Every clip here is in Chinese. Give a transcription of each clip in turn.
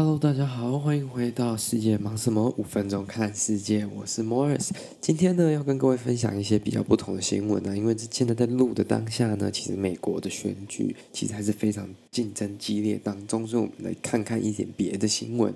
Hello，大家好，欢迎回到世界忙什么？五分钟看世界，我是 Morris。今天呢，要跟各位分享一些比较不同的新闻呢，因为现在在录的当下呢，其实美国的选举其实还是非常竞争激烈当中，所以我们来看看一点别的新闻。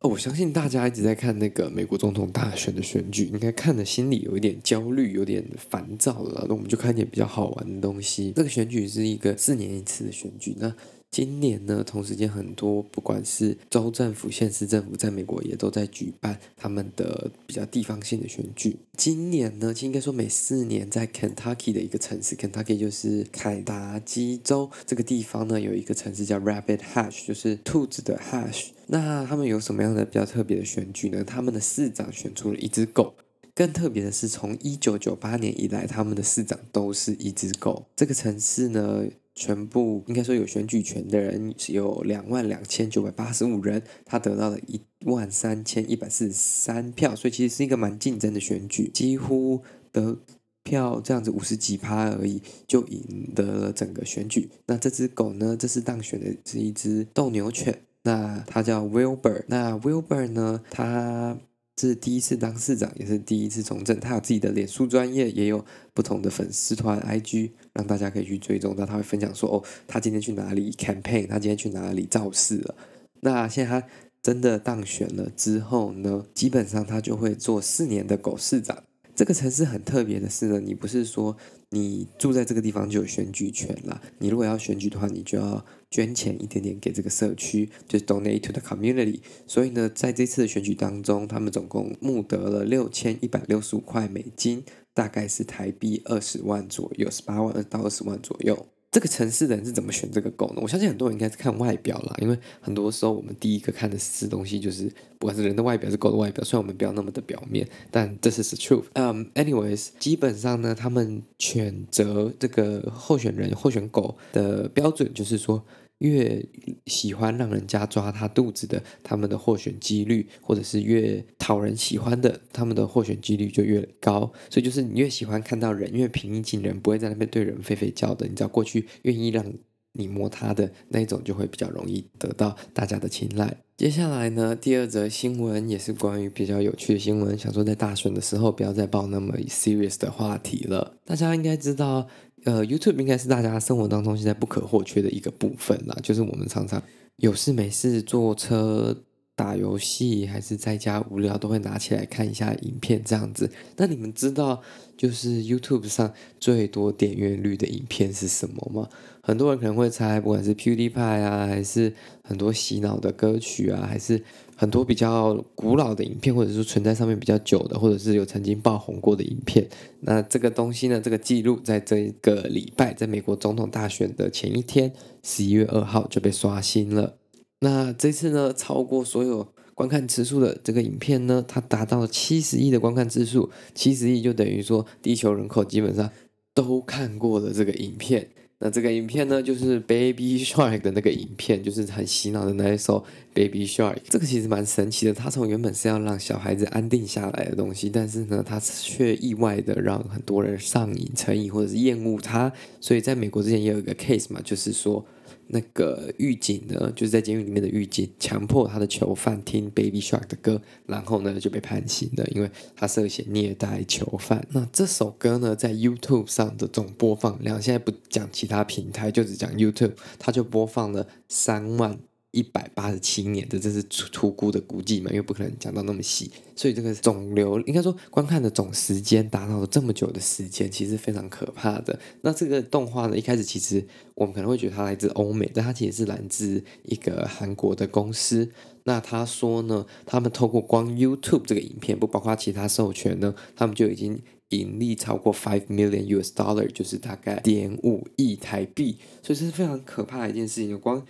哦，我相信大家一直在看那个美国总统大选的选举，应该看的心里有一点焦虑，有点烦躁了。那我们就看一点比较好玩的东西。这个选举是一个四年一次的选举，那。今年呢，同时间很多，不管是州政府、县市政府，在美国也都在举办他们的比较地方性的选举。今年呢，应该说每四年，在 Kentucky 的一个城市，Kentucky 就是凯达基州这个地方呢，有一个城市叫 Rabbit Hash，就是兔子的 Hash。那他们有什么样的比较特别的选举呢？他们的市长选出了一只狗。更特别的是，从一九九八年以来，他们的市长都是一只狗。这个城市呢，全部应该说有选举权的人是有两万两千九百八十五人，他得到了一万三千一百四十三票，所以其实是一个蛮竞争的选举，几乎得票这样子五十几趴而已就赢得了整个选举。那这只狗呢，这次当选的是一只斗牛犬，那它叫 Wilbur。那 Wilbur 呢，它这是第一次当市长，也是第一次从政。他有自己的脸书专业，也有不同的粉丝团 IG，让大家可以去追踪。那他会分享说，哦，他今天去哪里 campaign，他今天去哪里造势了。那现在他真的当选了之后呢，基本上他就会做四年的狗市长。这个城市很特别的是呢，你不是说你住在这个地方就有选举权了。你如果要选举的话，你就要捐钱一点点给这个社区，就是 donate to the community。所以呢，在这次的选举当中，他们总共募得了六千一百六十五块美金，大概是台币二十万左右，十八万到二十万左右。这个城市的人是怎么选这个狗呢？我相信很多人应该是看外表啦，因为很多时候我们第一个看的是东西就是不管是人的外表，是狗的外表。虽然我们不要那么的表面，但这是 the truth。嗯，anyways，基本上呢，他们选择这个候选人、候选狗的标准就是说。越喜欢让人家抓他肚子的，他们的获选几率，或者是越讨人喜欢的，他们的获选几率就越高。所以就是你越喜欢看到人，越平易近人，不会在那边对人吠吠叫的。你只要过去，愿意让你摸他的那一种，就会比较容易得到大家的青睐。接下来呢，第二则新闻也是关于比较有趣的新闻，想说在大选的时候不要再报那么 serious 的话题了。大家应该知道。呃，YouTube 应该是大家生活当中现在不可或缺的一个部分啦。就是我们常常有事没事坐车打游戏，还是在家无聊，都会拿起来看一下影片这样子。那你们知道，就是 YouTube 上最多点阅率的影片是什么吗？很多人可能会猜，不管是 PewDiePie 啊，还是很多洗脑的歌曲啊，还是。很多比较古老的影片，或者是存在上面比较久的，或者是有曾经爆红过的影片。那这个东西呢，这个记录在这一个礼拜，在美国总统大选的前一天，十一月二号就被刷新了。那这次呢，超过所有观看次数的这个影片呢，它达到了七十亿的观看次数，七十亿就等于说地球人口基本上都看过了这个影片。那这个影片呢，就是 Baby Shark 的那个影片，就是很洗脑的那一首 Baby Shark。这个其实蛮神奇的，它从原本是要让小孩子安定下来的东西，但是呢，它却意外的让很多人上瘾、成瘾或者是厌恶它。所以在美国之前也有一个 case 嘛，就是说。那个狱警呢，就是在监狱里面的狱警，强迫他的囚犯听 Baby Shark 的歌，然后呢就被判刑了，因为他涉嫌虐待囚犯。那这首歌呢，在 YouTube 上的总播放量，现在不讲其他平台，就只讲 YouTube，它就播放了三万。一百八十七年的，这是粗估的估计嘛，因为不可能讲到那么细，所以这个总流应该说观看的总时间达到了这么久的时间，其实非常可怕的。那这个动画呢，一开始其实我们可能会觉得它来自欧美，但它其实是来自一个韩国的公司。那他说呢，他们透过光 YouTube 这个影片，不包括其他授权呢，他们就已经盈利超过 five million US dollar，就是大概点五亿台币，所以这是非常可怕的一件事情。光。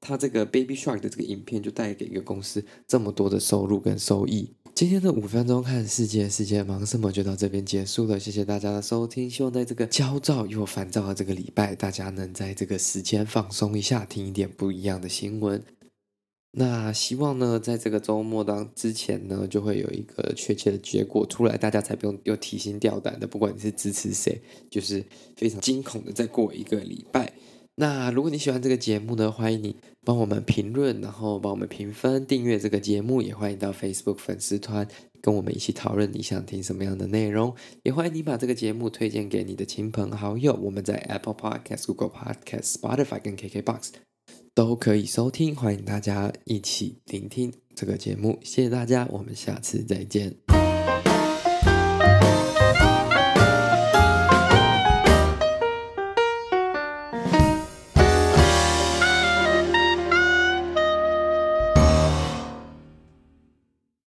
他这个 Baby Shark 的这个影片就带给一个公司这么多的收入跟收益。今天的五分钟看世界，世界忙什么就到这边结束了。谢谢大家的收听，希望在这个焦躁又烦躁的这个礼拜，大家能在这个时间放松一下，听一点不一样的新闻。那希望呢，在这个周末当之前呢，就会有一个确切的结果出来，大家才不用又提心吊胆的。不管你是支持谁，就是非常惊恐的再过一个礼拜。那如果你喜欢这个节目呢，欢迎你帮我们评论，然后帮我们评分、订阅这个节目，也欢迎到 Facebook 粉丝团跟我们一起讨论你想听什么样的内容，也欢迎你把这个节目推荐给你的亲朋好友。我们在 Apple Podcast、Google Podcast、Spotify 跟 KKBox 都可以收听，欢迎大家一起聆听这个节目。谢谢大家，我们下次再见。